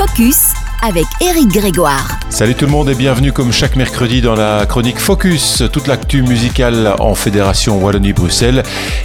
Focus avec Eric Grégoire. Salut tout le monde et bienvenue comme chaque mercredi dans la chronique Focus, toute l'actu musicale en Fédération Wallonie-Bruxelles.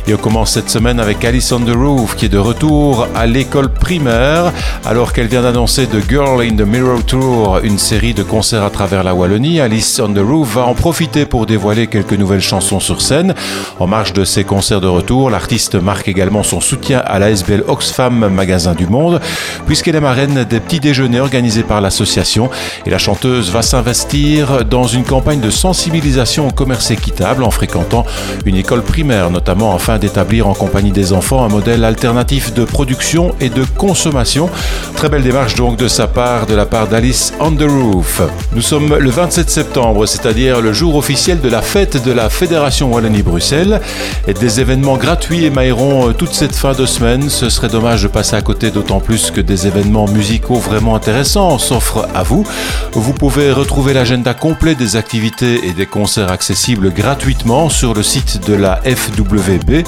Et on commence cette semaine avec Alice on the Roof qui est de retour à l'école primaire alors qu'elle vient d'annoncer The Girl in the Mirror Tour, une série de concerts à travers la Wallonie. Alice on the Roof va en profiter pour dévoiler quelques nouvelles chansons sur scène. En marge de ses concerts de retour, l'artiste marque également son soutien à la SBL Oxfam Magasin du Monde puisqu'elle est marraine des petits déjeuners organisés par l'association et la chanteuse va s'investir dans une campagne de sensibilisation au commerce équitable en fréquentant une école primaire notamment afin d'établir en compagnie des enfants un modèle alternatif de production et de consommation. Très belle démarche donc de sa part, de la part d'Alice on. Nous sommes le 27 septembre, c'est-à-dire le jour officiel de la fête de la Fédération Wallonie-Bruxelles et des événements gratuits émailleront toute cette fin de semaine. Ce serait dommage de passer à côté d'autant plus que des événements musicaux vraiment intéressants s'offre à vous. Vous pouvez retrouver l'agenda complet des activités et des concerts accessibles gratuitement sur le site de la FWB.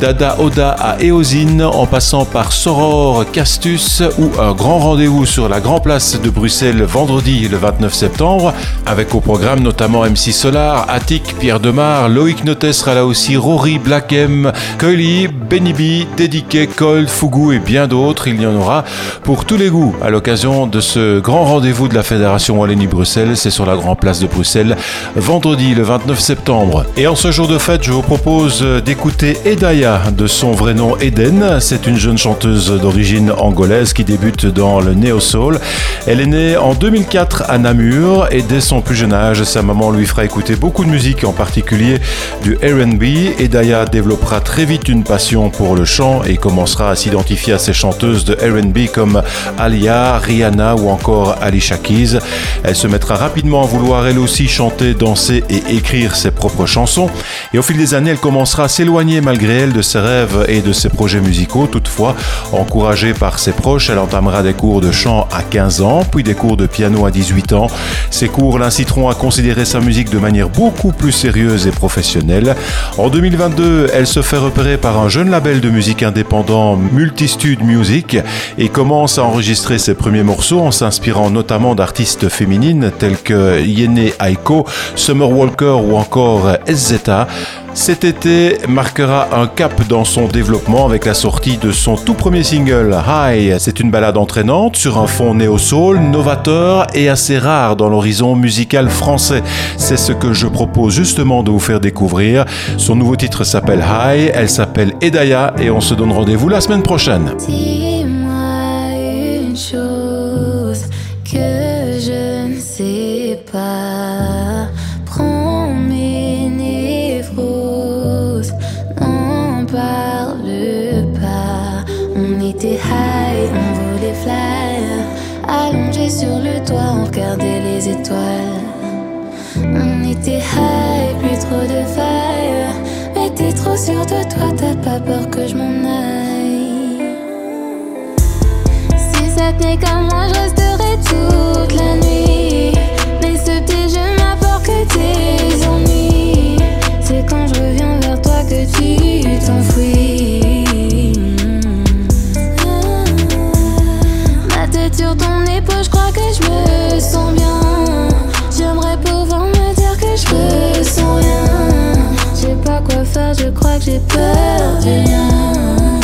Dada Oda à Eosine en passant par Soror, Castus ou un grand rendez-vous sur la Grand Place de Bruxelles vendredi le 29 septembre avec au programme notamment MC Solar, Attic, Pierre Demar, Loïc Notes sera là aussi, Rory, Black M, Cully, Benny Dédiqué, Cold, Fougou et bien d'autres. Il y en aura pour tous les goûts à l'occasion de ce grand rendez-vous de la Fédération Wallonie-Bruxelles. C'est sur la Grand Place de Bruxelles, vendredi le 29 septembre. Et en ce jour de fête, je vous propose d'écouter Edaya, de son vrai nom Eden. C'est une jeune chanteuse d'origine angolaise qui débute dans le Neo Soul. Elle est née en 2004 à Namur et dès son plus jeune âge, sa maman lui fera écouter beaucoup de musique, en particulier du R&B. Edaya développera très vite une passion pour le chant et commencera à s'identifier à ces chanteuses de R&B comme Alia, Rihanna ou encore Alicia Keys. Elle se mettra rapidement à vouloir elle aussi chanter, danser et écrire ses propres chansons. Et au fil des années, elle commencera à s'éloigner malgré elle de ses rêves et de ses projets musicaux. Toutefois, encouragée par ses proches, elle entamera des cours de chant à 15 ans, puis des cours de piano à 18 ans. Ces cours l'inciteront à considérer sa musique de manière beaucoup plus sérieuse et professionnelle. En 2022, elle se fait repérer par un jeune label de musique indépendant Multitude Music et commence à enregistrer ses premiers morceaux en s'inspirant notamment d'artistes féminines telles que Yene Aiko, Summer Walker ou encore SZA. Cet été marquera un cap dans son développement avec la sortie de son tout premier single, High. C'est une balade entraînante sur un fond néo-soul, novateur et assez rare dans l'horizon musical français. C'est ce que je propose justement de vous faire découvrir. Son nouveau titre s'appelle High, elle s'appelle Edaya et on se donne rendez-vous la semaine prochaine. Prends mes névroses, n'en parle pas. On était high, on voulait fly, allongé sur le toit, on regardait les étoiles. On était high, plus trop de fire, mais t'es trop sûr de toi, t'as pas peur que je m'en aille. Si ça tenait qu'à moi, je resterais toute la nuit. Ton épaule, je crois que je me sens bien. J'aimerais pouvoir me dire que je ressens rien. Je sais pas quoi faire, je crois que j'ai peur de rien.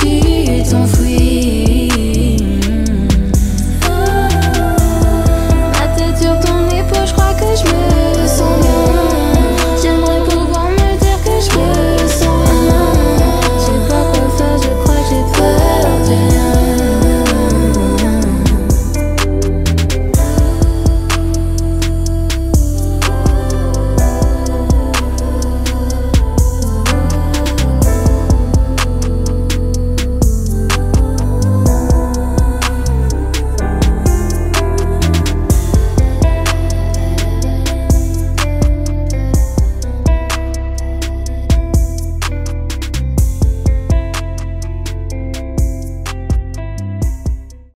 Que